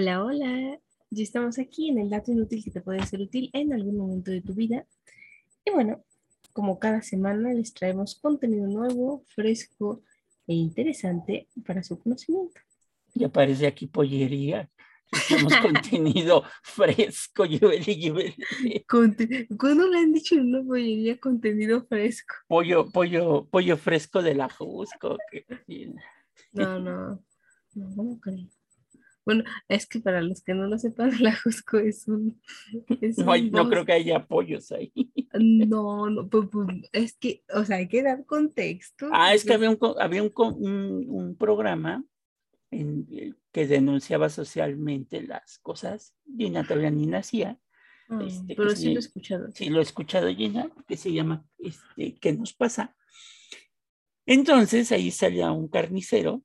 Hola, hola. Ya estamos aquí en el dato inútil que te puede ser útil en algún momento de tu vida. Y bueno, como cada semana les traemos contenido nuevo, fresco e interesante para su conocimiento. Y aparece aquí pollería. Tenemos contenido fresco, llévele, llévele. ¿Cuándo le han dicho en una pollería contenido fresco? Pollo, pollo, pollo fresco de la Jusco. No, no. No, no creo. Bueno, es que para los que no lo sepan, la Jusco es un... es No, hay- un no creo que haya pollos ahí. No, no, pues, pues, es que, o sea, hay que dar contexto. Ah, es que había un, había un, un, un programa en el que denunciaba socialmente las cosas. Gina todavía ni nacía. ah, este, pero se sí lo he escuchado. Sí, lo he escuchado, Gina, que se llama este, ¿Qué nos pasa? Entonces ahí salía un carnicero,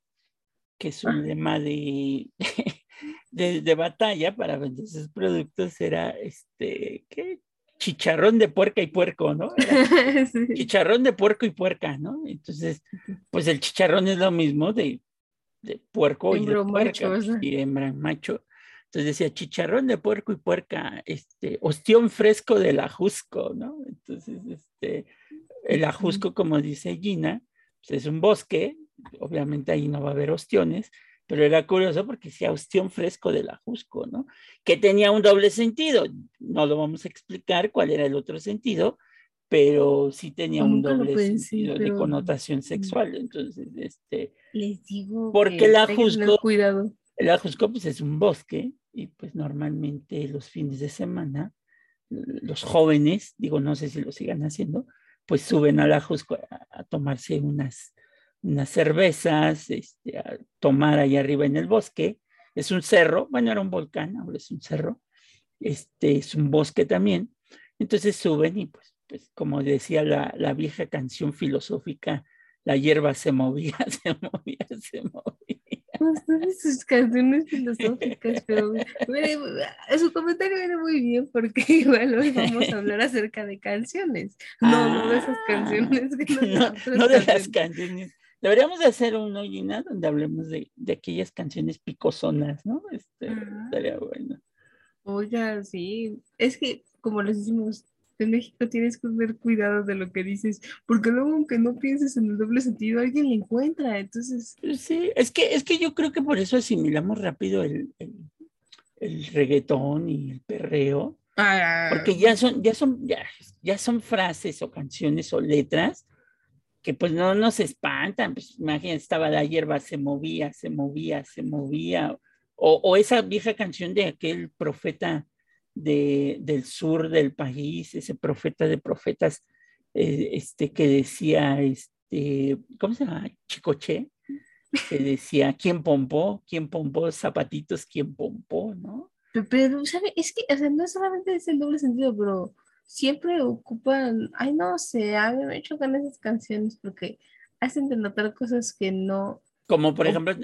que su Ah. lema de, de, de batalla para vender sus productos era este, ¿qué? Chicharrón de puerca y puerco, ¿no? Sí. chicharrón de puerco y puerca, ¿no? Entonces, pues el chicharrón es lo mismo de, de puerco y de puerca, macho, y hembra macho. Entonces decía chicharrón de puerco y puerca, este, ostión fresco del ajusco, ¿no? Entonces, este, el ajusco, como dice Gina, pues es un bosque, obviamente ahí no va a haber ostiones, pero era curioso porque decía ostión fresco del ajusco, ¿no? Que tenía un doble sentido. No lo vamos a explicar cuál era el otro sentido, pero sí tenía un doble sentido de pero- connotación sexual. Entonces, este, Les digo Porque que la tengan Jusco- cuidado. el Ajusco pues es un bosque y pues normalmente los fines de semana los jóvenes, digo no sé si lo sigan haciendo, pues suben al Ajusco a, a tomarse unas, unas cervezas, este, a tomar allá arriba en el bosque. Es un cerro, bueno era un volcán, ahora es un cerro, este es un bosque también. Entonces suben y pues, pues como decía la, la vieja canción filosófica, la hierba se movía, se movía, se movía. Ustedes sus canciones filosóficas, pero mire, su comentario viene muy bien porque igual hoy vamos a hablar acerca de canciones. No, no de esas Ah, canciones. que no, no de las canciones. Deberíamos de hacer uno, Gina, donde hablemos de, de aquellas canciones picosonas, ¿no? Este, estaría bueno. Oiga, sí. Es que, como les decimos, en México tienes que tener cuidado de lo que dices, porque luego, aunque no pienses en el doble sentido, alguien le encuentra. Entonces, Pues Sí, es que, es que yo creo que por eso asimilamos rápido el, el, el reggaetón y el perreo, ah, porque ya son, ya son, ya, ya son frases o canciones o letras que pues no nos espantan. Pues imagínate, estaba la hierba, se movía, se movía, se movía. O, esa vieja canción de aquel profeta de, del sur del país, ese profeta de profetas, eh, este que decía, este, ¿cómo se llama? Chicoche, que decía, ¿quién pompó? ¿Quién pompó zapatitos? ¿Quién pompó? ¿No? Pe- Pero, ¿sabe? Es que, o sea, no solamente es el doble sentido, pero siempre ocupan, ay, no sé, a mí me chocan esas canciones porque hacen de notar cosas que no, Como por ejemplo,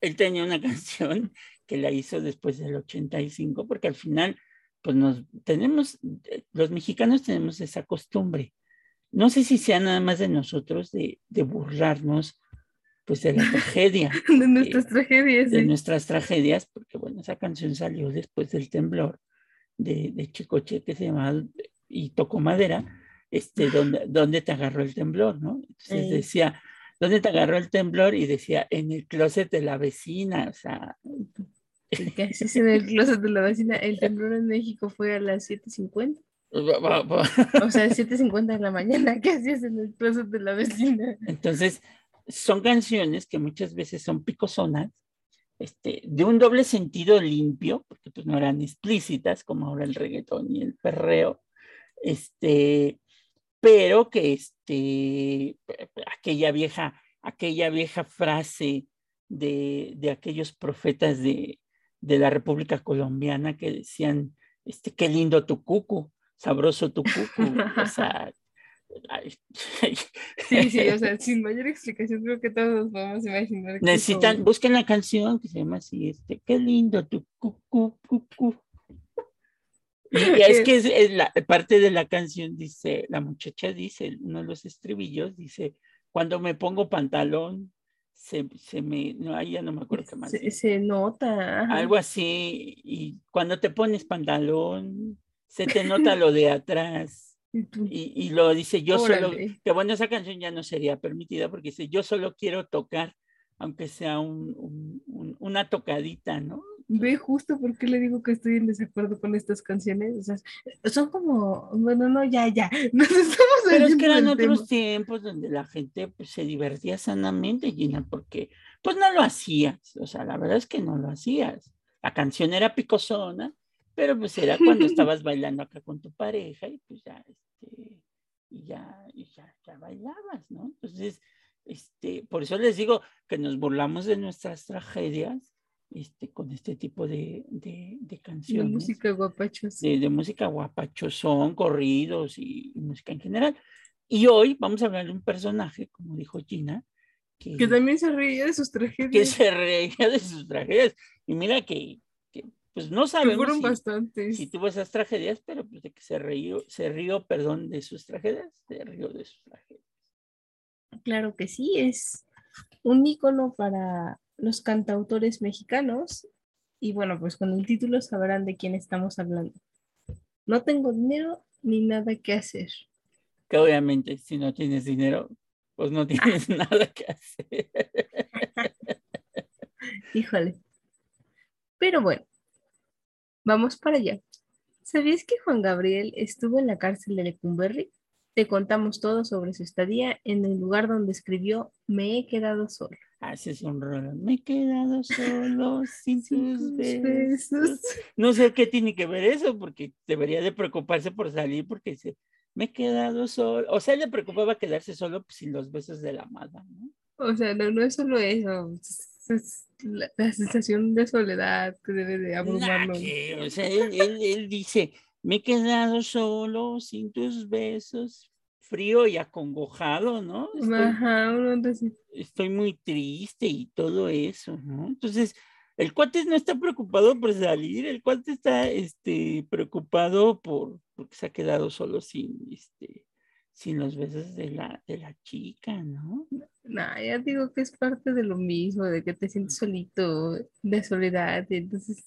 él tenía una canción que la hizo después del 85, porque al final, pues nos tenemos, eh, los mexicanos tenemos esa costumbre. No sé si sea nada más de nosotros de, de burlarnos, pues de la tragedia, de nuestras tragedias. de sí. nuestras tragedias, porque bueno, esa canción salió después del temblor de, de Chicoche que se llamaba y tocó madera, este, donde, donde te agarró el temblor, ¿no? Entonces Ey. decía, ¿dónde te agarró el temblor? Y decía, en el closet de la vecina, o sea, Y que así es en el closet de la vecina. El temblor en México fue a las 7.50. O sea, 7.50 de la mañana. ¿Qué hacías en el closet de la vecina? entonces son canciones que muchas veces son picosonas, este, de un doble sentido limpio, porque pues no eran explícitas como ahora el reggaetón y el perreo, este, pero que este, aquella vieja, aquella vieja frase de, de aquellos profetas de, de la República Colombiana que decían, este, qué lindo tu cucu, sabroso tu cucu, o sea, ay, Sí, sí, o sea, sin mayor explicación creo que todos nos podemos imaginar. necesitan, busquen la canción que se llama así, este, qué lindo tu cucu, cucu. Y es que es, es la parte de la canción dice, la muchacha dice, uno de los estribillos dice, cuando me pongo pantalón, se, se me, no, ahí ya no me acuerdo qué más. Se, se nota. Algo así, y cuando te pones pantalón, se te nota lo de atrás. Y Y, lo dice, yo solo, que bueno, esa canción ya no sería permitida porque dice, yo solo quiero tocar, aunque sea un, un- un- una tocadita, ¿no? Ve justo por qué le digo que estoy en desacuerdo con estas canciones. O sea, son como, bueno, no, ya, ya. Nos estamos Pero es que eran otros tema. tiempos donde la gente pues, se divertía sanamente, Gina, porque pues no lo hacías, o sea, la verdad es que no lo hacías. La canción era picosona, pero pues era cuando estabas bailando acá con tu pareja y pues ya, este, y ya, y ya, ya bailabas, ¿no? Entonces, este, por eso les digo que nos burlamos de nuestras tragedias, este, con este tipo de, de, de De canciones música guapachosa. de, de música guapachosón, corridos y, y música en general. Y hoy vamos a hablar de un personaje, como dijo Gina, que, Que también se reía de sus que tragedias. se reía de sus tragedias. Y mira que, que, pues no Que sabemos fueron si, bastantes. si tuvo esas tragedias, pero pues de que se rió, se rió, perdón, de sus tragedias, se rió de sus tragedias. Claro que sí, es un ícono para los cantautores mexicanos. Y bueno, pues con el título sabrán de quién estamos hablando. No tengo dinero ni nada que hacer. Que obviamente si no tienes dinero, pues no tienes nada que hacer. Híjole. Pero bueno, vamos para allá. ¿Sabías que Juan Gabriel estuvo en la cárcel de Lecumberri? Te contamos todo sobre su estadía en el lugar donde escribió Me he quedado solo. Haces un rolón. Me he quedado solo sin tus besos. No sé qué tiene que ver eso, porque debería de preocuparse por salir, porque dice, me he quedado solo. O sea, le preocupaba quedarse solo pues, sin los besos de la amada, ¿no? O sea, no, no es solo eso, es, la, la sensación de soledad que debe de abrumarlo. que, o sea, él, él- él dice, me he quedado solo sin tus besos, frío y acongojado, ¿no? Estoy, Ajá, estoy muy triste y todo eso, ¿no? Entonces, el cuate no está preocupado por salir, el cuate está este, preocupado por porque se ha quedado solo sin, este, sin los besos de la, de la chica, ¿no? Nah, ya digo que es parte de lo mismo, de que te sientes solito, de soledad, y entonces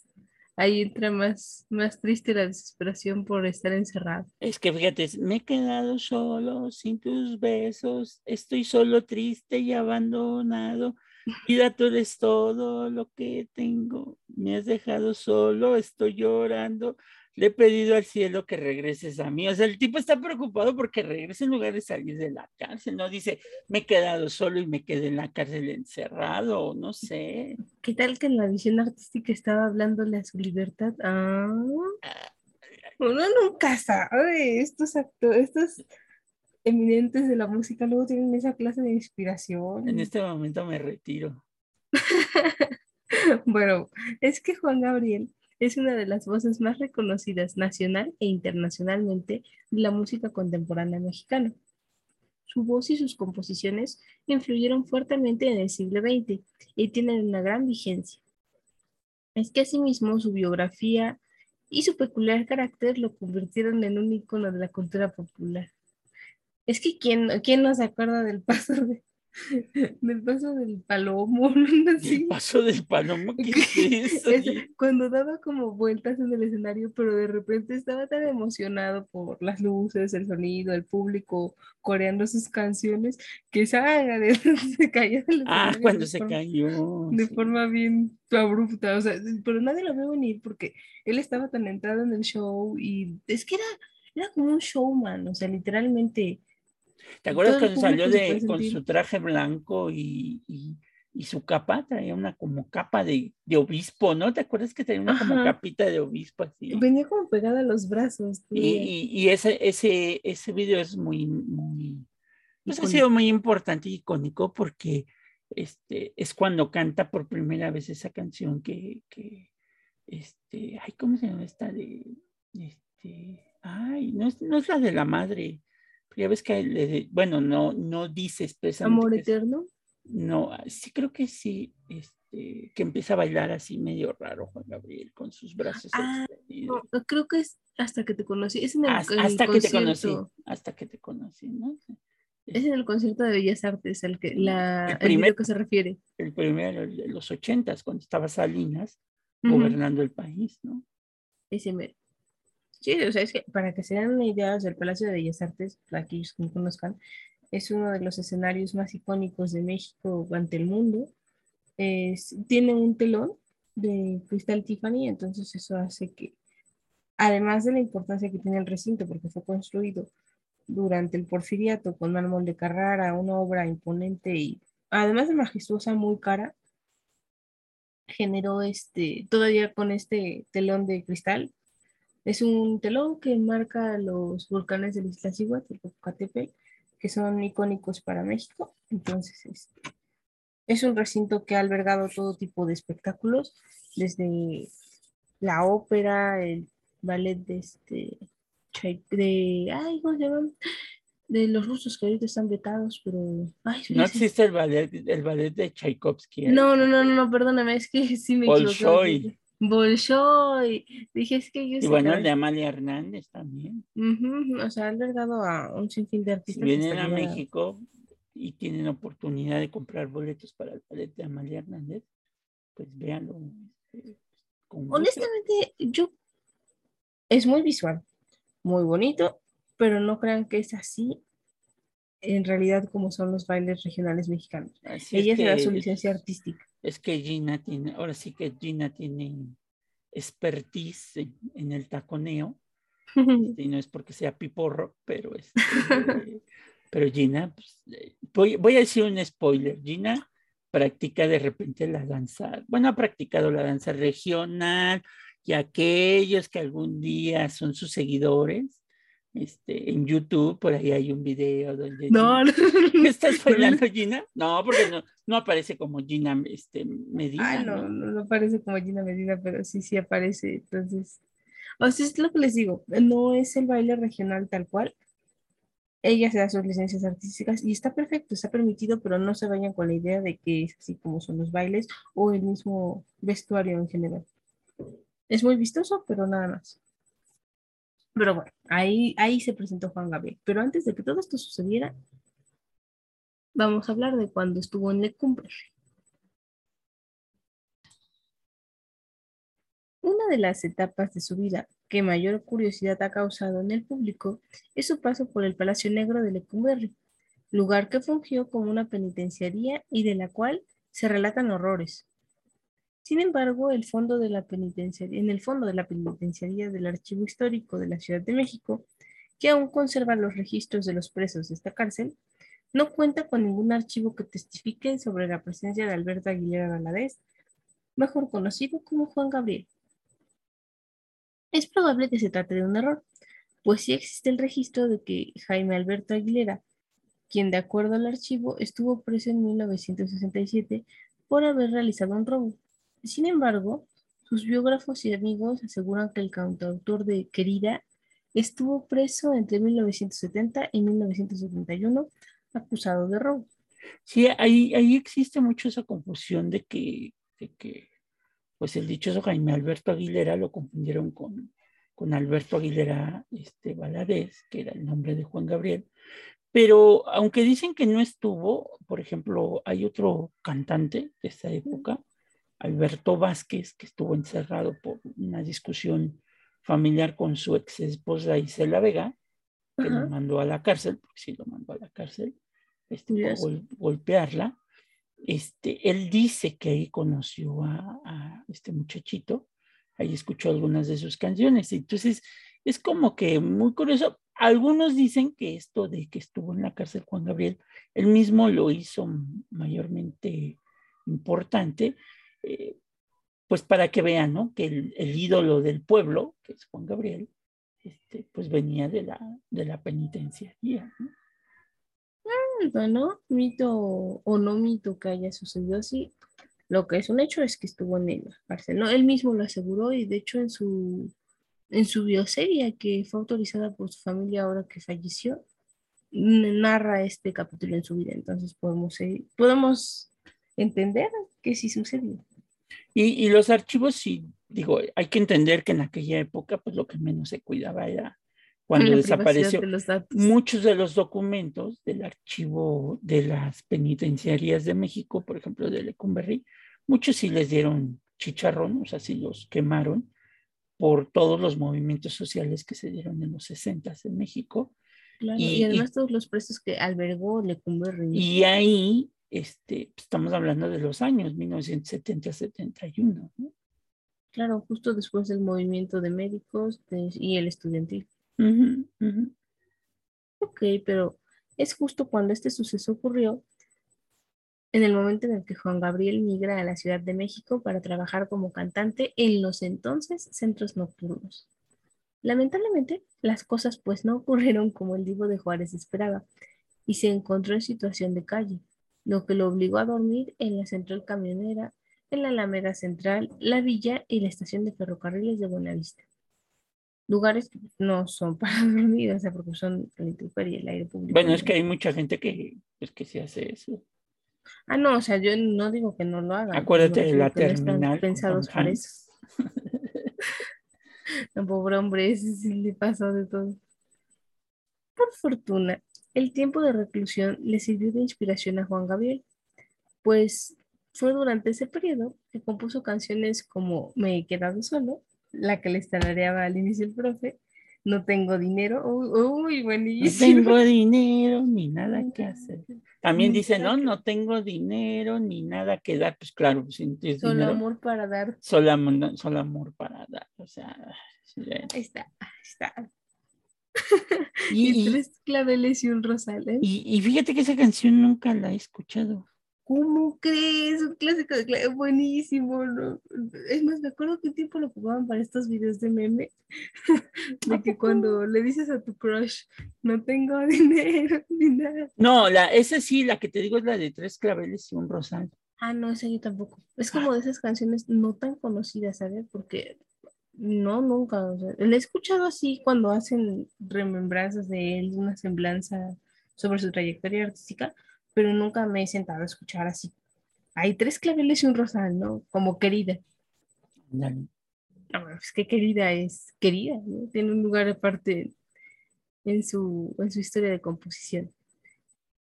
ahí entra más, más triste la desesperación por estar encerrado. Es que fíjate, me he quedado solo sin tus besos, estoy solo triste y abandonado. Vida, tú eres todo lo que tengo. Me has dejado solo, estoy llorando. Le he pedido al cielo que regreses a mí. O sea, el tipo está preocupado porque regrese en lugar de salir de la cárcel. No dice, me he quedado solo y me quedé en la cárcel encerrado, no sé. ¿Qué tal que en la visión artística estaba hablándole a su libertad? Ah, uno nunca sabe, estos actores, estos eminentes de la música luego tienen esa clase de inspiración. En este momento me retiro. Bueno, es que Juan Gabriel es una de las voces más reconocidas nacional e internacionalmente de la música contemporánea mexicana. Su voz y sus composiciones influyeron fuertemente en el siglo XX y tienen una gran vigencia. Es que asimismo su biografía y su peculiar carácter lo convirtieron en un icono de la cultura popular. Es que ¿quién, quién acuerda del paso de- del paso del palomo? Así. El paso del palomo, ¿qué es eso? Es cuando daba como vueltas en el escenario, pero de repente estaba tan emocionado por las luces, el sonido, el público coreando sus canciones, que saga de se caía del Ah, cuando de se forma- cayó. De sí. forma bien abrupta, o sea, pero nadie lo vio venir porque él estaba tan entrado en el show y es que era, era como un showman, o sea, literalmente. ¿Te acuerdas cuando salió de, con sentir. su traje blanco y, y- y su capa? Traía una como capa de, de obispo, ¿no? ¿Te acuerdas que tenía una como Ajá. capita de obispo así? Venía como pegada a los brazos. Y, ese, ese, ese video es muy, muy, pues ha sido muy importante y icónico porque este, es cuando canta por primera vez esa canción que, que este, ay, ¿cómo se llama esta de, este, ay, no es, no es la de la madre, pero ya ves que de- bueno, no, no dice expresamente Amor eterno. no, sí creo que sí, este, que empieza a bailar así medio raro Juan Gabriel con sus brazos Ah, extendidos. No, creo que es hasta que te conocí. Es en el, Hasta, en el hasta que te conocí, hasta que te conocí, ¿no? Es en el concierto de Bellas Artes el que la El el primer- video que se refiere. El primero, de los ochentas, cuando estaba Salinas gobernando el país, ¿no? Ese mero. Sí, o sea, es que para que se den una idea, el Palacio de Bellas Artes, para aquellos que no conozcan, es uno de los escenarios más icónicos de México ante el mundo. Es- tiene un telón de cristal Tiffany, entonces eso hace que, además de la importancia que tiene el recinto, porque fue construido durante el porfiriato con mármol de Carrara, una obra imponente y además de majestuosa, muy cara, generó este, todavía con este telón de cristal, es un telón que marca los volcanes del Iztaccíhuatl, el Popocatépetl, que son icónicos para México. Entonces, este, es un recinto que ha albergado todo tipo de espectáculos, desde la ópera, el ballet de este, de, ay, ¿cómo se llaman? De los rusos que ahorita están vetados, pero, ay, No existe el ballet, el ballet de Tchaikovsky. ¿eh? No, no, no, no, perdóname, es que sí me equivoqué. Bolshoi. Dije, es que yo Y bueno, el de Amalia Hernández también. Ujú, O sea, han albergado a un sinfín de Si artistas. vienen hasta a México y tienen oportunidad de comprar boletos para el ballet de Amalia Hernández, pues véanlo. gusto. Honestamente, yo. Es muy visual, muy bonito, pero no crean que es así en realidad como son los bailes regionales mexicanos. Así Ella es se da su licencia artística. Es que Gina tiene, ahora sí que Gina tiene expertise en, en el taconeo, y no es porque sea piporro, pero este, pero Gina, pues, eh, voy, voy a decir un spoiler, Gina practica de repente la danza, bueno, ha practicado la danza regional y aquellos que algún día son sus seguidores, este, en YouTube, por ahí hay un video donde No, Gina-. ¿Estás bailando Gina? No, porque no, no aparece como Gina este, Medina. Ay, no, ¿no? no, no parece como Gina Medina, pero sí, sí aparece. Entonces, o sea, es lo que les digo, no es el baile regional tal cual. Ella se da sus licencias artísticas y está perfecto, está permitido, pero no se vayan con la idea de que es así como son los bailes o el mismo vestuario en general. Es muy vistoso, pero nada más. Pero bueno, ahí, ahí se presentó Juan Gabriel. Pero antes de que todo esto sucediera, vamos a hablar de cuando estuvo en Lecumberri. Una de las etapas de su vida que mayor curiosidad ha causado en el público es su paso por el Palacio Negro de Lecumberri, lugar que fungió como una penitenciaría y de la cual se relatan horrores. Sin embargo, en el fondo de la penitenciaría del Archivo Histórico de la Ciudad de México, que aún conserva los registros de los presos de esta cárcel, no cuenta con ningún archivo que testifique sobre la presencia de Alberto Aguilera Valadez, mejor conocido como Juan Gabriel. Es probable que se trate de un error, pues sí existe el registro de que Jaime Alberto Aguilera, quien de acuerdo al archivo estuvo preso en 1967 por haber realizado un robo. Sin embargo, sus biógrafos y amigos aseguran que el cantautor de Querida estuvo preso entre 1970 y 1971 acusado de robo. Sí, ahí, ahí existe mucho esa confusión de que, de que pues el dichoso Jaime Alberto Aguilera lo confundieron con, con Alberto Aguilera este, Valadez, que era el nombre de Juan Gabriel. Pero aunque dicen que no estuvo, por ejemplo, hay otro cantante de esa época, Alberto Vázquez, que estuvo encerrado por una discusión familiar con su ex esposa Isela Vega, que Ajá. lo mandó a la cárcel, porque sí lo mandó a la cárcel, este, por gol- golpearla. Este, él dice que ahí conoció a, a este muchachito, ahí escuchó algunas de sus canciones. Entonces, es como que muy curioso. Algunos dicen que esto de que estuvo en la cárcel Juan Gabriel, él mismo lo hizo mayormente importante, eh, pues para que vean, ¿no? Que el, el ídolo del pueblo, que es Juan Gabriel, este, pues venía de la, de la penitenciaría, ¿no? Bueno, mito o no mito que haya sucedido así, lo que es un hecho es que estuvo en la cárcel, ¿no? Él mismo lo aseguró y de hecho en su, en su que fue autorizada por su familia ahora que falleció, n- narra este capítulo en su vida, entonces podemos, seguir- podemos entender que sí sucedió. Y, y los archivos, sí, digo, hay que entender que en aquella época, pues lo que menos se cuidaba era cuando La desapareció. de los datos. Muchos de los documentos del archivo de las penitenciarias de México, por ejemplo, de Lecumberri, muchos sí les dieron chicharrón, o sea, sí los quemaron por todos los movimientos sociales que se dieron en los 60 en México. Claro, y- y, además todos los presos que albergó Lecumberri. Y ahí este, estamos hablando de los años 1970-71. ¿no? Claro, justo después del movimiento de médicos de- y el estudiantil. Ujú. Ok, pero es justo cuando este suceso ocurrió, en el momento en el que Juan Gabriel migra a la Ciudad de México para trabajar como cantante en los entonces centros nocturnos. Lamentablemente, las cosas pues no ocurrieron como el Divo de Juárez esperaba y se encontró en situación de calle, lo que lo obligó a dormir en la central camionera, en la Alameda Central, la Villa y la estación de ferrocarriles de Buenavista. Lugares que no son para dormir, o sea, porque son la intemperie, el aire público. Bueno, es que hay mucha gente que, pues, que sí hace eso. Ah, no, o sea, yo no digo que no lo hagan. Acuérdate de la no están terminal. pensados para eso. No, pobre hombre, ese sí le pasó de todo. Por fortuna, el tiempo de reclusión le sirvió de inspiración a Juan Gabriel, pues fue durante ese periodo que compuso canciones como Me he quedado solo, la que le tarareaba al inicio el profe, No tengo dinero, uy, uy, No buenísimo. tengo dinero ni nada que hacer. También Ni dice, no, que- no tengo dinero ni nada que dar. Pues claro, pues, Solo dinero, amor para dar. solo amor, solo amor para dar. O sea, Ahí está, ahí está. y, tres claveles y un rosal, ¿eh? y- y fíjate que esa canción nunca la he escuchado. ¿Cómo crees? Un clásico de buenísimo, ¿no? Es más, me acuerdo que tiempo lo ocupaban para estos videos de meme, de que cuando le dices a tu crush, no tengo dinero ni nada. No, la, esa sí, la que te digo es la de tres claveles y un rosal. Ah, no, esa yo tampoco. Es como de esas canciones no tan conocidas, ¿sabes? Porque no, nunca. O sea, la he escuchado así cuando hacen remembranzas de él, una semblanza sobre su trayectoria artística, pero nunca me he sentado a escuchar así. Hay tres claveles y un rosal, ¿no? Como querida. No, es que querida es querida, ¿no? Tiene un lugar aparte en su, en su historia de composición.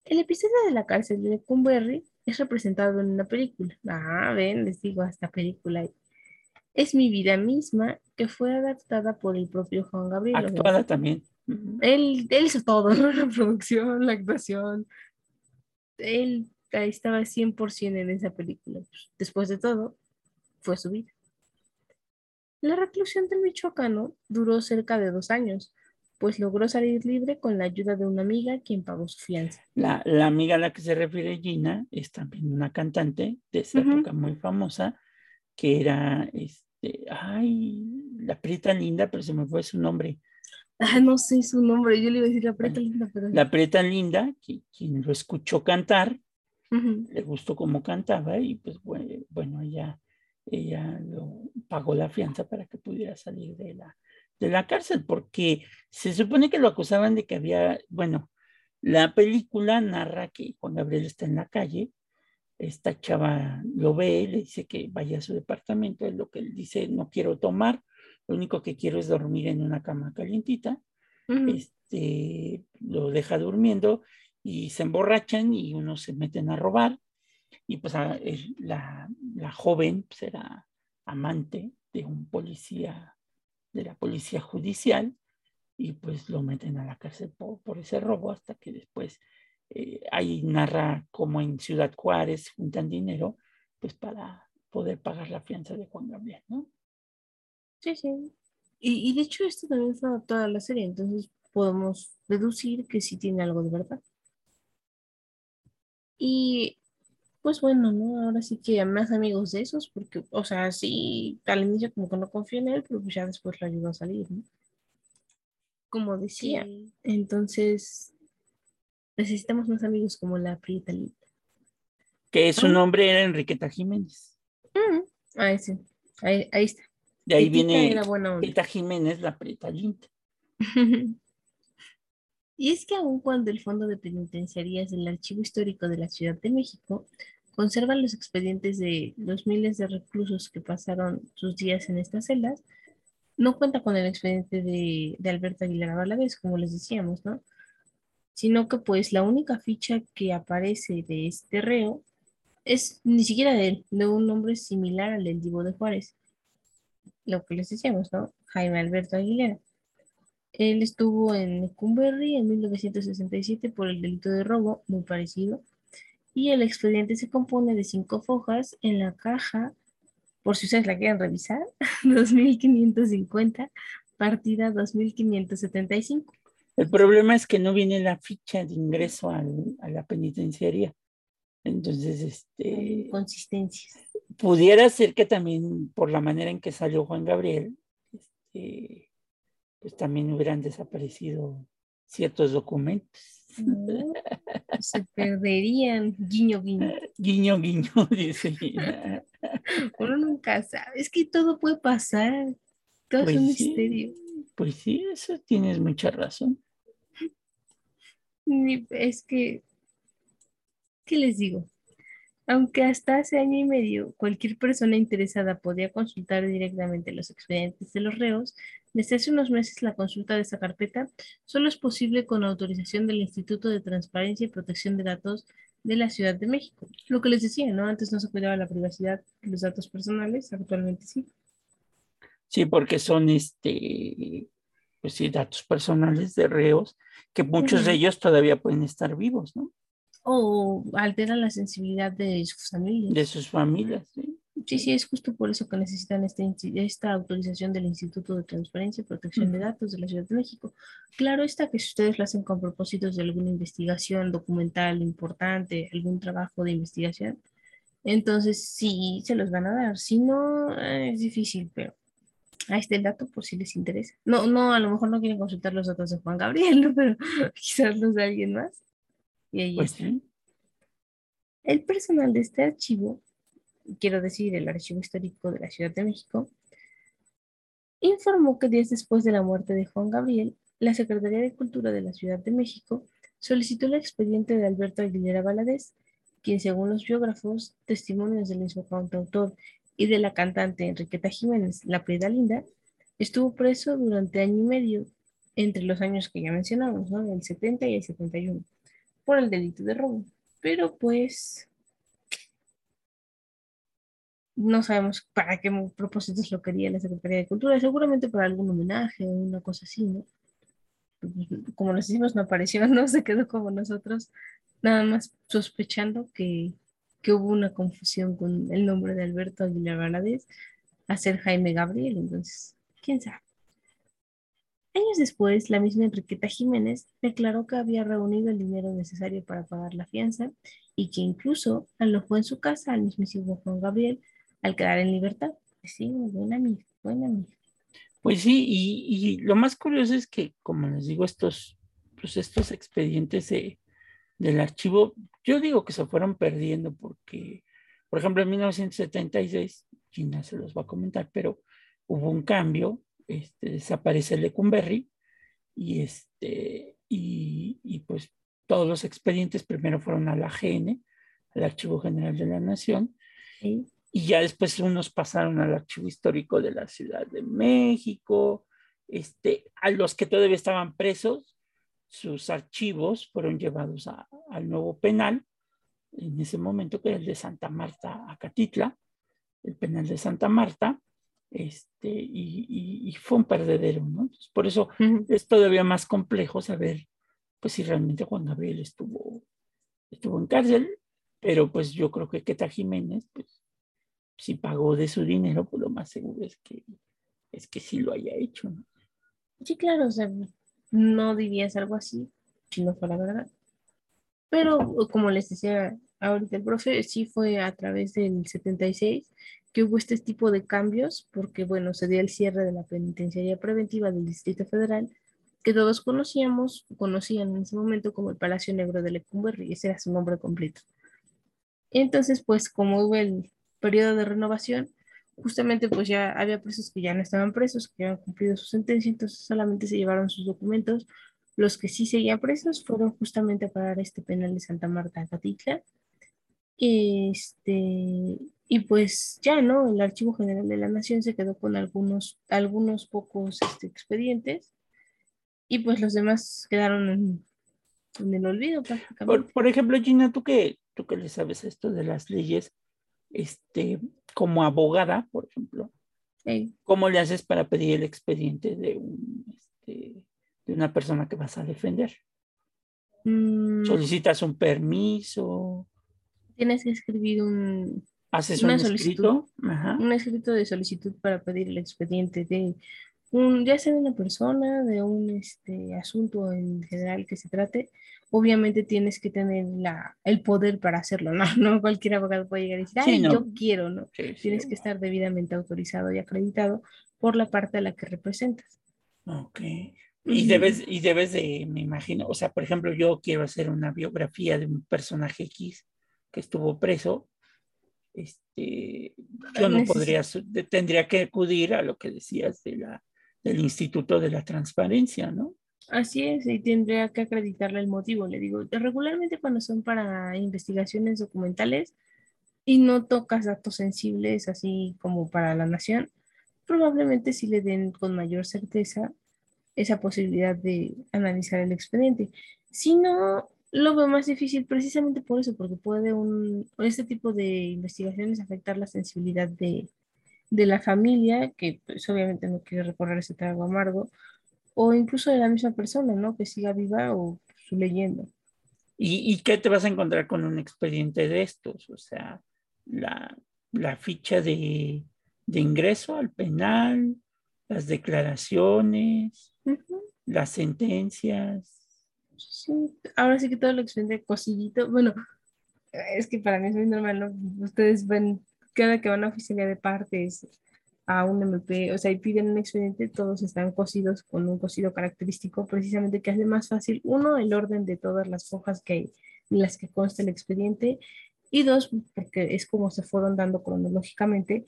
El episodio de la cárcel de Lecumberri es representado en una película. Ah, ven, les digo, hasta película. hay. Es mi vida misma, que fue adaptada por el propio Juan Gabriel. Actuada también. Él, él hizo todo, ¿no? La producción, la actuación. Él ahí estaba 100% en esa película. Pues, Después de todo, fue su vida. La reclusión del michoacano duró cerca de dos años, pues logró salir libre con la ayuda de una amiga quien pagó su fianza. La, la amiga a la que se refiere Gina es también una cantante de esa época muy famosa, que era, este, ay, la Prieta Linda, pero se me fue su nombre. Ah, no sé su nombre, yo le iba a decir la Bueno, linda, pero... La Prieta Linda, que, quien lo escuchó cantar, le gustó cómo cantaba y pues bue- bueno, ella, ella lo pagó la fianza para que pudiera salir de la, de la cárcel, porque se supone que lo acusaban de que había, bueno, la película narra que Juan Gabriel está en la calle, esta chava lo ve, le dice que vaya a su departamento, es lo que él dice, no quiero tomar, lo único que quiero es dormir en una cama calientita, Ujú. este, lo deja durmiendo y se emborrachan y unos se meten a robar y pues a- el- la, la joven pues, era amante de un policía, de la policía judicial y pues lo meten a la cárcel por, por ese robo hasta que después eh, ahí narra como en Ciudad Juárez juntan dinero pues para poder pagar la fianza de Juan Gabriel, ¿no? Sí, sí. Y, y de hecho esto también fue adaptado a la serie, entonces podemos deducir que sí tiene algo de verdad. Y pues bueno, ¿no? Ahora sí que más amigos de esos, porque, o sea, sí, al inicio como que no confío en él, pero ya después lo ayudó a salir, ¿no? Como decía, entonces necesitamos más amigos como la Prieta Linda. Que su nombre era Enriqueta Jiménez. Mm, Ahí sí, ahí, ahí está. De ahí Petita viene era buena onda. Prieta Jiménez, la Prieta Linda. Y es que aun cuando el Fondo de Penitenciarías del Archivo Histórico de la Ciudad de México conserva los expedientes de los miles de reclusos que pasaron sus días en estas celdas, no cuenta con el expediente de, de Alberto Aguilar Valadez, como les decíamos, ¿no? Sino que pues la única ficha que aparece de este reo es ni siquiera de él, de un nombre similar al del Divo de Juárez. Lo que les decíamos, ¿no? Jaime Alberto Aguilera. Él estuvo en Cumberry en 1967 por el delito de robo, muy parecido. Y el expediente se compone de cinco fojas en la caja, por si ustedes la quieren revisar, 2550, partida 2575. El problema es que no viene la ficha de ingreso a la penitenciaría. Entonces, este... Consistencias. Pudiera ser que también por la manera en que salió Juan Gabriel, este, pues también hubieran desaparecido ciertos documentos. se perderían, guiño, guiño. Guiño, guiño, dice. Uno nunca sabe, es que todo puede pasar, todo es pues un misterio. Pues sí, eso tienes mucha razón. Es que ¿Qué les digo? Aunque hasta hace año y medio cualquier persona interesada podía consultar directamente los expedientes de los reos, desde hace unos meses la consulta de esta carpeta solo es posible con autorización del Instituto de Transparencia y Protección de Datos de la Ciudad de México. Lo que les decía, ¿no? Antes no se cuidaba la privacidad de los datos personales, actualmente sí. Sí, porque son este, pues sí, datos personales de reos, que muchos de ellos todavía pueden estar vivos, ¿no? o altera la sensibilidad de sus familias. De sus familias, sí. Sí, sí, es justo por eso que necesitan este, esta autorización del Instituto de Transparencia y Protección de Datos de la Ciudad de México. Claro está que si ustedes lo hacen con propósitos de alguna investigación documental importante, algún trabajo de investigación, entonces sí se los van a dar. Si no, es difícil, pero ahí está el dato por si les interesa. No, no, a lo mejor no quieren consultar los datos de Juan Gabriel, pero quizás los de alguien más. Y ahí pues El personal de este archivo, quiero decir, el Archivo Histórico de la Ciudad de México, informó que días después de la muerte de Juan Gabriel, la Secretaría de Cultura de la Ciudad de México solicitó el expediente de Alberto Aguilera Valadez, quien según los biógrafos, testimonios del mismo cantautor y de la cantante Enriqueta Jiménez, la Prida Linda, estuvo preso durante año y medio, entre los años que ya mencionamos, ¿no? El 70 y el 71 por el delito de robo. Pero pues no sabemos para qué propósitos lo quería la Secretaría de Cultura, seguramente para algún homenaje o una cosa así, ¿no? Como nos decimos, no apareció, no se quedó como nosotros, nada más sospechando que, que hubo una confusión con el nombre de Alberto Aguilar Valadez a ser Jaime Gabriel, entonces, quién sabe. Años después, la misma Enriqueta Jiménez declaró que había reunido el dinero necesario para pagar la fianza y que incluso alojó en su casa al mismísimo Juan Gabriel al quedar en libertad. Pues sí, buena amiga, buena amiga. Pues sí, y, lo más curioso es que, como les digo, estos, pues estos expedientes del archivo, yo digo que se fueron perdiendo porque, por ejemplo, en 1976, China se los va a comentar, pero hubo un cambio este, desaparece Lecumberri y, este, y, pues todos los expedientes primero fueron a la GN, al Archivo General de la Nación, y ya después unos pasaron al Archivo Histórico de la Ciudad de México, este, a los que todavía estaban presos, sus archivos fueron llevados al nuevo penal, en ese momento que era el de Santa Marta, Acatitla, el penal de Santa Marta, este, y, fue un perdedero, ¿no? por eso es todavía más complejo saber, pues, si realmente Juan Gabriel estuvo, estuvo en cárcel, pero pues yo creo que Queta Jiménez, pues, si pagó de su dinero, pues lo más seguro es que, es que sí lo haya hecho, ¿no? Sí, claro, o sea, no dirías algo así si no fuera verdad. Pero como les decía ahorita el profe, sí fue a través del 76 que hubo este tipo de cambios, porque bueno, se dio el cierre de la penitenciaría preventiva del Distrito Federal, que todos conocíamos, conocían en ese momento como el Palacio Negro de Lecumberri, ese era su nombre completo. Entonces, pues como hubo el periodo de renovación, justamente pues ya había presos que ya no estaban presos, que habían cumplido su sentencia, entonces solamente se llevaron sus documentos. Los que sí seguían presos fueron justamente a parar este penal de Santa Marta, Catitla. Este, Y pues ya, ¿no? El Archivo General de la Nación se quedó con algunos, algunos pocos este, expedientes y pues los demás quedaron en, el olvido. Por, por, ejemplo, Gina, tú que, tú que le sabes esto de las leyes, este, como abogada, por ejemplo, Sí. ¿cómo le haces para pedir el expediente de, un, este, de una persona que vas a defender? Mm, ¿Solicitas un permiso? tienes que escribir un, ¿Haces Una un solicitud. escrito? Ajá. un escrito de solicitud para pedir el expediente de un, ya sea de una persona, de un este, asunto en general que se trate. Obviamente tienes que tener la, el poder para hacerlo, ¿no? No cualquier abogado puede llegar y decir, Sí, ay, no. yo quiero, ¿no? Sí, sí. Tienes que estar debidamente autorizado y acreditado por la parte a la que representas. Ok. Y debes, y debes de, me imagino, o sea, por ejemplo, yo quiero hacer una biografía de un personaje X que estuvo preso. Este, yo no podría, tendría que acudir a lo que decías de la, del Instituto de la Transparencia, ¿no? Así es, y tendría que acreditarle el motivo. Le digo, regularmente cuando son para investigaciones documentales y no tocas datos sensibles, así como para la nación, probablemente sí le den con mayor certeza esa posibilidad de analizar el expediente. Si no, lo veo más difícil precisamente por eso, porque puede un, este tipo de investigaciones afectar la sensibilidad de, de la familia, que pues, obviamente no quiere recorrer ese trago amargo, o incluso de la misma persona, ¿no? Que siga viva o su leyenda. ¿Y, y qué te vas a encontrar con un expediente de estos? O sea, la, la ficha de, de ingreso al penal, las declaraciones, Ujú, las sentencias. Sí, ahora sí que todo lo expediente cosillito. Bueno, es que para mí es muy normal, ¿no? Ustedes ven, cada que van a oficina de partes a un MP, o sea, y piden un expediente, todos están cosidos con un cosido característico, precisamente que hace más fácil, uno, el orden de todas las hojas que hay, las que consta el expediente, y dos, porque es como se fueron dando cronológicamente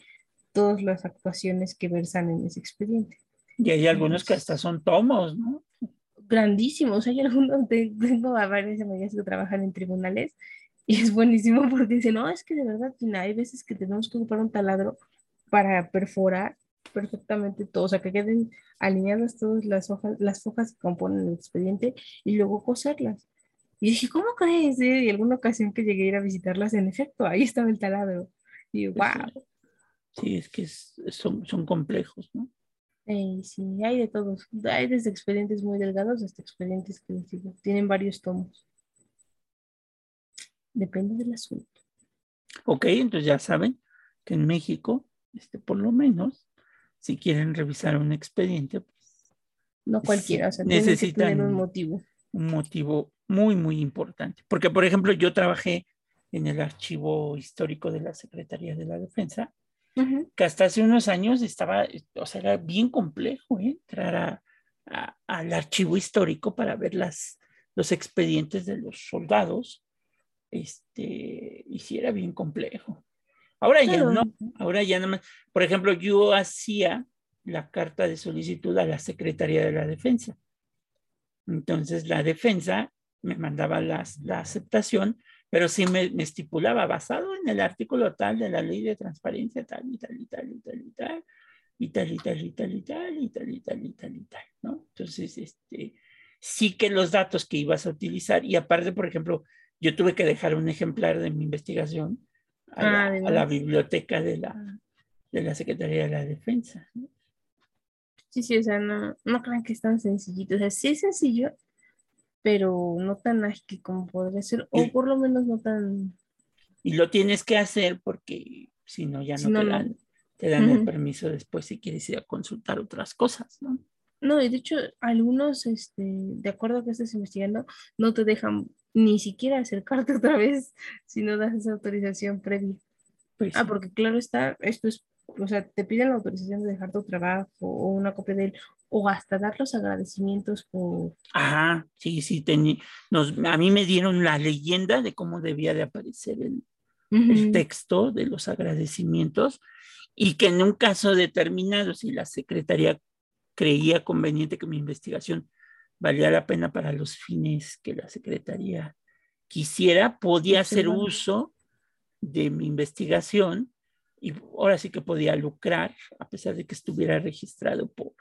todas las actuaciones que versan en ese expediente. Y hay algunos que hasta son tomos, ¿no? grandísimos. Hay algunos, de- tengo a varias amigas que trabajan en tribunales y es buenísimo porque dicen, no, es que de verdad, Tina, hay veces que tenemos que ocupar un taladro para perforar perfectamente todo, o sea, que queden alineadas todas las hojas, las hojas que componen el expediente y luego coserlas. Y dije, ¿cómo crees? eh? Y alguna ocasión que llegué a ir a visitarlas, en efecto, ahí estaba el taladro. Y yo, Pues wow. Sí, es que es- son, son complejos, ¿no? sí, hay de todos. Hay desde expedientes muy delgados hasta expedientes que tienen varios tomos. Depende del asunto. Ok, entonces ya saben que en México, este, por lo menos, si quieren revisar un expediente, pues, No cualquiera, o sea, que necesitan- tener un motivo. un motivo muy, muy importante. Porque, por ejemplo, yo trabajé en el archivo histórico de la Secretaría de la Defensa, que hasta hace unos años estaba, o sea, era bien complejo ¿eh? entrar a- a- al archivo histórico para ver las, los expedientes de los soldados. Este, y sí era bien complejo. Ahora ya Claro. no, ahora ya nada más. Por ejemplo, yo hacía la carta de solicitud a la Secretaría de la Defensa. Entonces, la defensa me mandaba las, la aceptación, pero sí me, me estipulaba basado en el artículo tal de la ley de transparencia, tal y tal y tal y tal y tal, y tal y tal y tal y tal y tal y tal y tal y tal, ¿no? Entonces, este, sí que los datos que ibas a utilizar, y aparte, por ejemplo, yo tuve que dejar un ejemplar de mi investigación a, Ah, la, a la además. biblioteca de la, de la Secretaría de la Defensa. ¿no? Sí, sí, o sea, no, no crean que es tan sencillito. O sea, sí es sencillo, pero no tan ágil como podría ser, o Y- por lo menos no tan... Y lo tienes que hacer porque si no, ya no Si te no. dan, te dan el permiso después si quieres ir a consultar otras cosas, ¿no? No, y de hecho, algunos, este, de acuerdo a que estés investigando, no te dejan ni siquiera acercarte otra vez si no das esa autorización previa. Pues, Ah, porque claro está, esto es, o sea, te piden la autorización de dejar tu trabajo o una copia de él, o hasta dar los agradecimientos por... Ajá, sí, sí, tení- nos, a mí me dieron la leyenda de cómo debía de aparecer el, el texto de los agradecimientos y que en un caso determinado, si la Secretaría creía conveniente que mi investigación valía la pena para los fines que la Secretaría quisiera, podía hacer uso de mi investigación y ahora sí que podía lucrar, a pesar de que estuviera registrado por,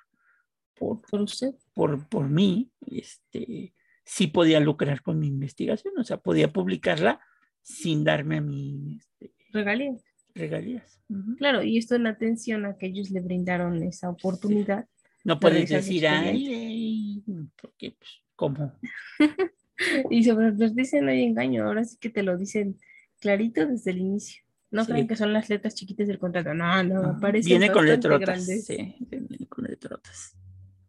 por, por usted. Por, por mí, este, sí podía lucrar con mi investigación, o sea, podía publicarla sin darme a mi este, regalías. regalías. Claro, y esto en atención a que ellos le brindaron esa oportunidad. No puedes decir, ay, porque, pues, ¿cómo? y sobre los dicen no hay engaño, ahora sí que te lo dicen clarito desde el inicio. No creen que son las letras chiquitas del contrato. No, no, parece Viene con letrotas. Sí, viene con letrotas.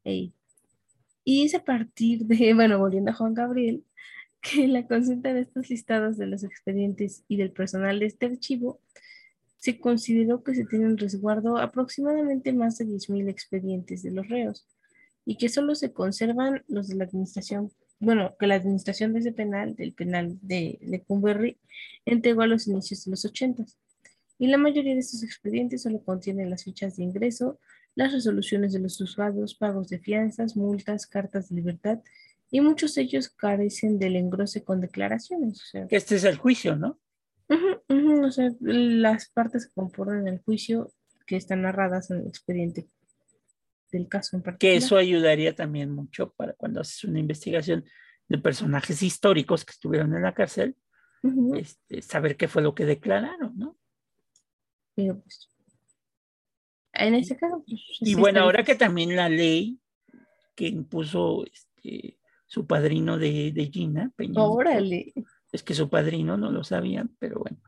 Y es a partir de, bueno, volviendo a Juan Gabriel, que la consulta de estos listados de los expedientes y del personal de este archivo, se consideró que se tienen resguardo aproximadamente más de 10.000 expedientes de los reos y que solo se conservan los de la administración bueno, que la administración de ese penal, del penal de Lecumberri, entregó a los inicios de los 80. Y la mayoría de estos expedientes solo contienen las fichas de ingreso, las resoluciones de los juzgados, pagos de fianzas, multas, cartas de libertad, y muchos de ellos carecen del engrose con declaraciones. este es el juicio, ¿no? O sea, las partes que componen el juicio que están narradas en el expediente del caso en particular. Que eso ayudaría también mucho para cuando haces una investigación de personajes históricos que estuvieron en la cárcel, este, saber qué fue lo que declararon, ¿no? Pues, en ese caso. Pues, y bueno, ahora que también la ley que impuso este, su padrino de, de Gina, Peña, Órale. Es que su padrino no lo sabían, pero bueno.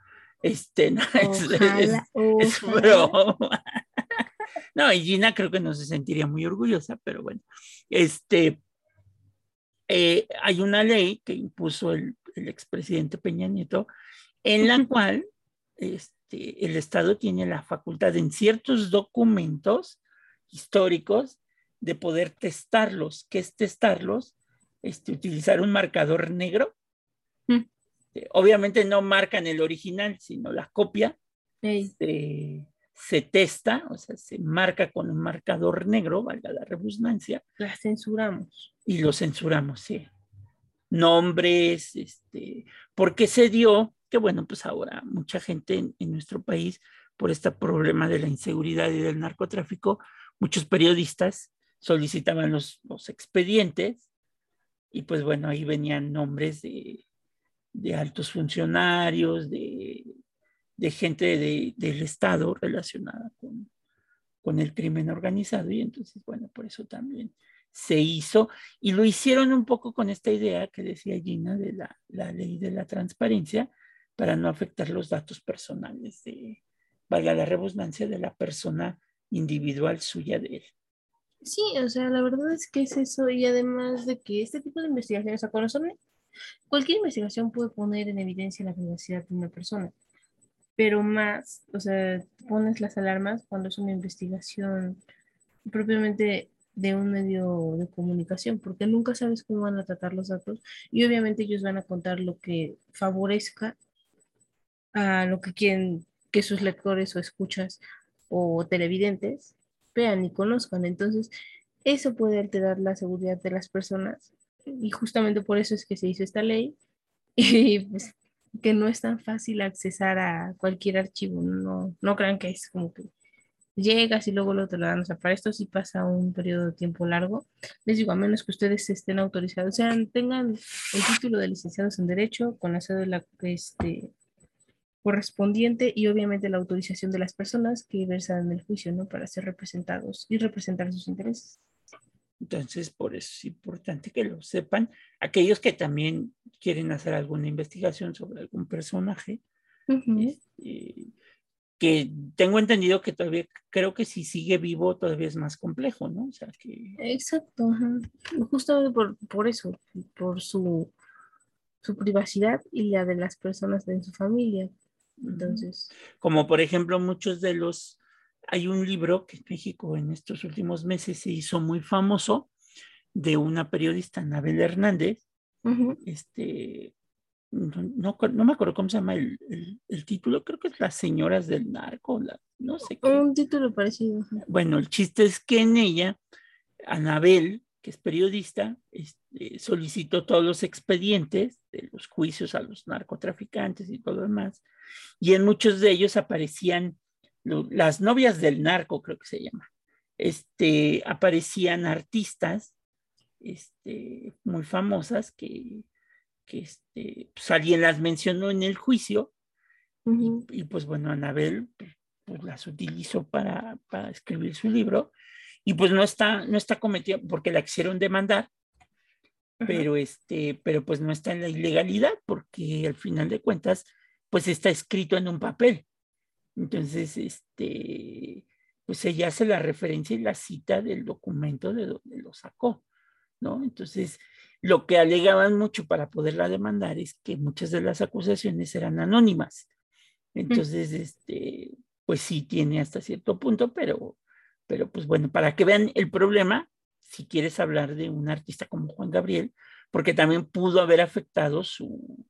Este, no, es, es broma. No, y Gina creo que no se sentiría muy orgullosa, pero bueno, este, eh, hay una ley que impuso el, el expresidente Peña Nieto, en la cual este, el Estado tiene la facultad en ciertos documentos históricos de poder testarlos. ¿Qué es testarlos? Este, utilizar un marcador negro. Mm. Obviamente no marcan el original, sino la copia. Este, se testa, o sea, se marca con un marcador negro, valga la redundancia. La censuramos. Y lo censuramos, sí. Nombres, este, porque se dio que, bueno, pues ahora mucha gente en, nuestro país, por este problema de la inseguridad y del narcotráfico, muchos periodistas solicitaban los, los expedientes y pues bueno, ahí venían nombres de, de altos funcionarios, de de gente del Estado relacionada con, con el crimen organizado y entonces, bueno, por eso también se hizo y lo hicieron un poco con esta idea que decía Gina de la, la ley de la transparencia para no afectar los datos personales de, valga la redundancia, de la persona individual suya de él. Sí, o sea, la verdad es que es eso y además de que este tipo de investigaciones, o sea, cualquier investigación puede poner en evidencia la privacidad de una persona pero más, o sea, pones las alarmas cuando es una investigación propiamente de un medio de comunicación, porque nunca sabes cómo van a tratar los datos y obviamente ellos van a contar lo que favorezca a lo que quieren que sus lectores o escuchas o televidentes vean y conozcan. Entonces, eso puede alterar la seguridad de las personas y justamente por eso es que se hizo esta ley y pues que no es tan fácil accesar a cualquier archivo, no, no crean que es como que llegas y luego lo te lo dan, o sea, para esto sí pasa un periodo de tiempo largo, les digo, a menos que ustedes estén autorizados, o sea, tengan el título de licenciados en Derecho con la cédula este, correspondiente y obviamente la autorización de las personas que versan en el juicio, ¿no? Para ser representados y representar sus intereses. Entonces, por eso es importante que lo sepan aquellos que también quieren hacer alguna investigación sobre algún personaje. Este, que tengo entendido que todavía, creo que si sigue vivo todavía es más complejo, ¿no? O sea que... Exacto, justo por, por, eso, por su, su privacidad y la de las personas de su familia. Entonces... Como por ejemplo muchos de los hay un libro que en México en estos últimos meses se hizo muy famoso de una periodista, Anabel Hernández. Este, no, me acuerdo cómo se llama el, título, creo que es Las Señoras del Narco, no sé qué. Un título parecido. Bueno, el chiste es que en ella, Anabel, que es periodista, este, solicitó todos los expedientes de los juicios a los narcotraficantes y todo lo demás, y en muchos de ellos aparecían las novias del narco, creo que se llama, este, aparecían artistas este, muy famosas que, que este, pues alguien las mencionó en el juicio y, pues bueno, Anabel pues, pues, las utilizó para, para, escribir su libro y pues no está, no está cometida porque la quisieron demandar, pero este, pero pues no está en la ilegalidad porque al final de cuentas pues está escrito en un papel. Entonces, este, pues ella hace la referencia y la cita del documento de donde lo sacó, ¿no? Entonces, lo que alegaban mucho para poderla demandar es que muchas de las acusaciones eran anónimas. Entonces, este, pues sí tiene hasta cierto punto, pero, pero pues bueno, para que vean el problema, si quieres hablar de un artista como Juan Gabriel, porque también pudo haber afectado su,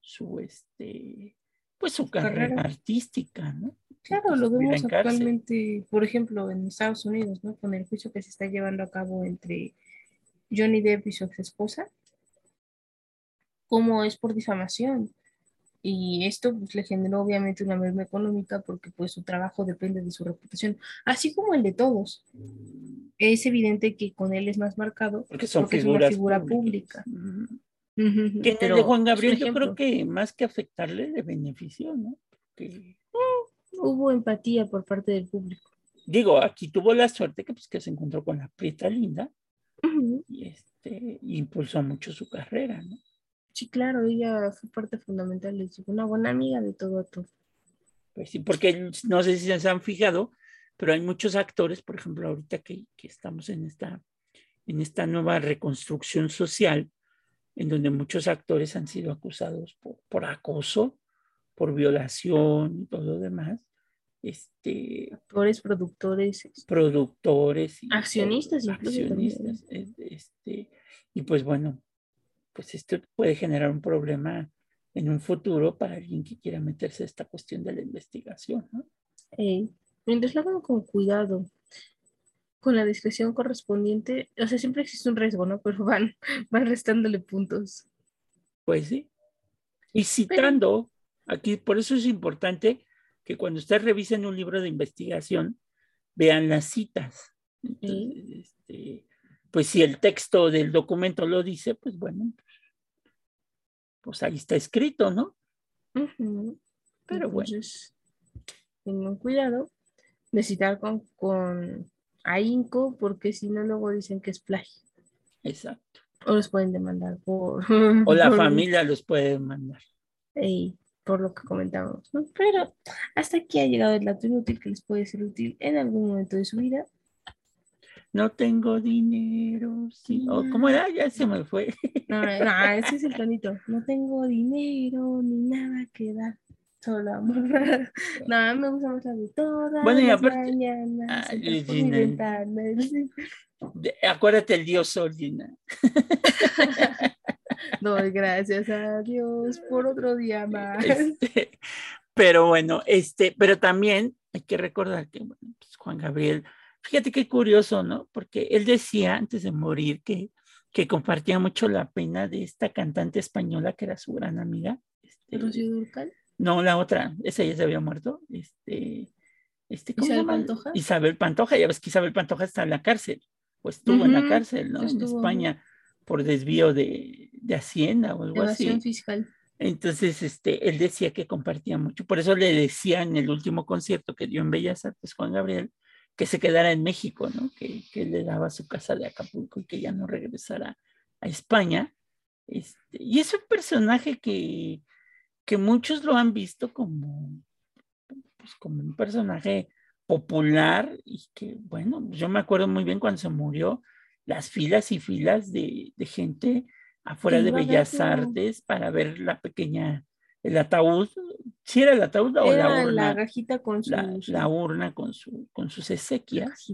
su este, pues su carrera, artística, ¿no? Claro, lo vemos actualmente, por ejemplo, en Estados Unidos, ¿no? Con el juicio que se está llevando a cabo entre Johnny Depp y su ex esposa, cómo es por difamación. Y esto pues, le generó obviamente una merma económica porque pues su trabajo depende de su reputación, así como el de todos. Es evidente que con él es más marcado porque, son es una figura pública. Que el de Juan Gabriel yo creo que más que afectarle le benefició, ¿no? Eh, hubo empatía por parte del público. Digo, aquí tuvo la suerte que, pues, que se encontró con la Prieta Linda y este, impulsó mucho su carrera, ¿no? Sí, claro, ella fue parte fundamental, es una buena amiga de todo a todo. Pues sí, porque no sé si se han fijado, pero hay muchos actores, por ejemplo, ahorita que, que estamos en esta, en esta nueva reconstrucción social, en donde muchos actores han sido acusados por, por acoso, por violación y todo lo demás. Este, actores, productores, este, productores, accionistas, accionistas, este, y pues bueno, pues esto puede generar un problema en un futuro para alguien que quiera meterse a esta cuestión de la investigación, ¿no? mientras lo hagan con cuidado, con la discreción correspondiente, o sea, siempre existe un riesgo, ¿no? Pero van, van restándole puntos. Pues sí. Y citando, aquí, por eso es importante que cuando ustedes revisen un libro de investigación, vean las citas. Este, pues si el texto del documento lo dice, pues bueno, pues ahí está escrito, ¿no? Pero bueno. Tengan cuidado de citar con, con ahínco porque si no luego dicen que es plagio. Exacto. O los pueden demandar por... O la familia los puede demandar. por lo que comentábamos, ¿no? Pero hasta aquí ha llegado el dato inútil que les puede ser útil en algún momento de su vida. No tengo dinero, sí. ¿Cómo era? Ya se me fue. No, no, ese es el tonito. No tengo dinero ni nada que dar solo amor. no, me gusta más la de todas bueno, y aparte, mañanas. Acuérdate el Dios Sol, Gina. Doy gracias a Dios por otro día más. Este, pero bueno, este, pero también hay que recordar que bueno, pues Juan Gabriel, fíjate qué curioso, ¿no? Porque él decía antes de morir que, que compartía mucho la pena de esta cantante española que era su gran amiga. Este, ¿Rocío Durcal? No, la otra, esa ya se había muerto. Este, este, ¿cómo Isabel Pantoja. Isabel Pantoja, ya ves que Isabel Pantoja está en la cárcel, pues estuvo en la cárcel, ¿no? En España por desvío de, de Hacienda o algo Evasión fiscal. Entonces, este, él decía que compartía mucho. Por eso le decía en el último concierto que dio en Bellas Artes Juan Gabriel que se quedara en México, ¿no? Que, que le daba su casa de Acapulco y que ya no regresara a España. Este, y es un personaje que, que muchos lo han visto como, pues, como un personaje popular y que, bueno, yo me acuerdo muy bien cuando se murió, las filas y filas de, gente afuera de Bellas Artes para ver la pequeña, el ataúd, si era el ataúd o la urna. La rajita con su, la, urna con, su, con sus esequias.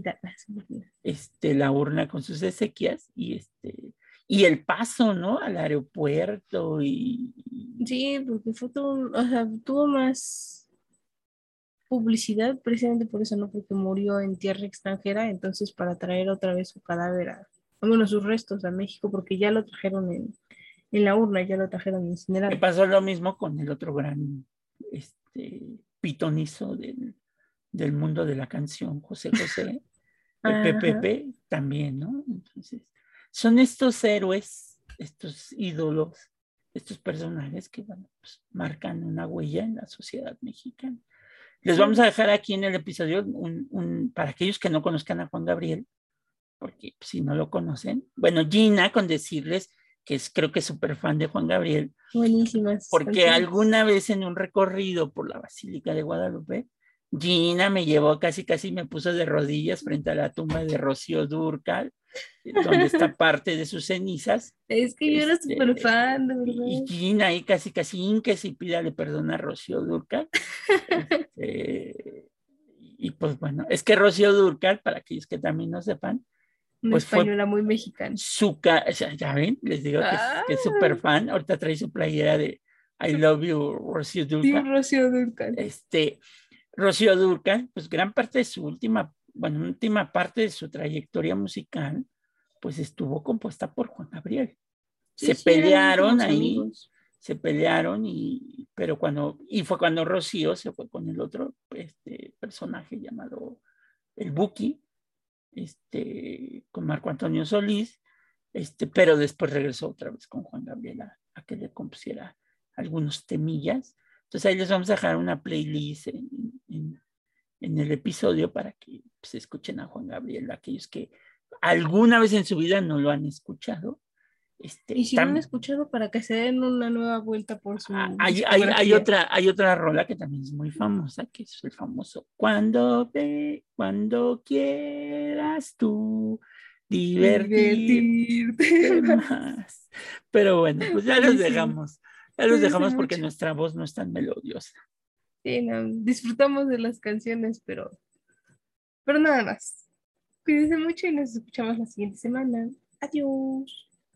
Este, la urna con sus esequias y este, y el paso, ¿no? Al aeropuerto y... Sí, porque fue todo, o sea, tuvo más publicidad precisamente por eso, ¿no? Porque murió en tierra extranjera, entonces para traer otra vez su cadáver, a, bueno, sus restos a México, porque ya lo trajeron en, en la urna, ya lo trajeron incinerado. Me pasó lo mismo con el otro gran este, pitonizo del, del mundo de la canción, José José, Pepe Pepe también, ¿no? Entonces, son estos héroes, estos ídolos, estos personajes que pues, marcan una huella en la sociedad mexicana. Les vamos a dejar aquí en el episodio un, para aquellos que no conozcan a Juan Gabriel, porque si no lo conocen, bueno, Gina, con decirles que es, creo que es súper fan de Juan Gabriel. Buenísimas. Porque alguna vez en un recorrido por la Basílica de Guadalupe, Gina me llevó casi, casi me puso de rodillas frente a la tumba de Rocío Durcal, donde está parte de sus cenizas. Es que yo era este, súper fan, de verdad. Y Gina ahí casi, casi inques y pídale perdón a Rocío Durcal. Este, y pues bueno, es que Rocío Durcal, para aquellos que también no sepan, una pues española muy mexicana. Su ya ven, les digo que, es súper ah. fan. Ahorita trae su playera de I love you, Rocío Durcal. Sí, Rocío Durcal. Este, Rocío Durcal, pues gran parte de su última, bueno, última parte de su trayectoria musical, pues estuvo compuesta por Juan Gabriel. se pelearon ahí, se pelearon y, pero cuando, y fue cuando Rocío se fue con el otro este, personaje llamado el Buki, este, con Marco Antonio Solís, este, pero después regresó otra vez con Juan Gabriel a, a que le compusiera algunos temillas entonces ahí les vamos a dejar una playlist en, el episodio para que se pues, escuchen a Juan Gabriel, aquellos que alguna vez en su vida no lo han escuchado. Este, y si no han escuchado, para que se den una nueva vuelta por su. Ah, hay, hay, otra, hay otra rola que también es muy famosa, que es el famoso Cuando ve, cuando quieras tú divertirte, más. Pero bueno, pues ya los dejamos. Ya los dejamos porque nuestra voz no es tan melodiosa. Disfrutamos de las canciones, pero, pero nada más. Cuídense mucho y nos escuchamos la siguiente semana. Adiós.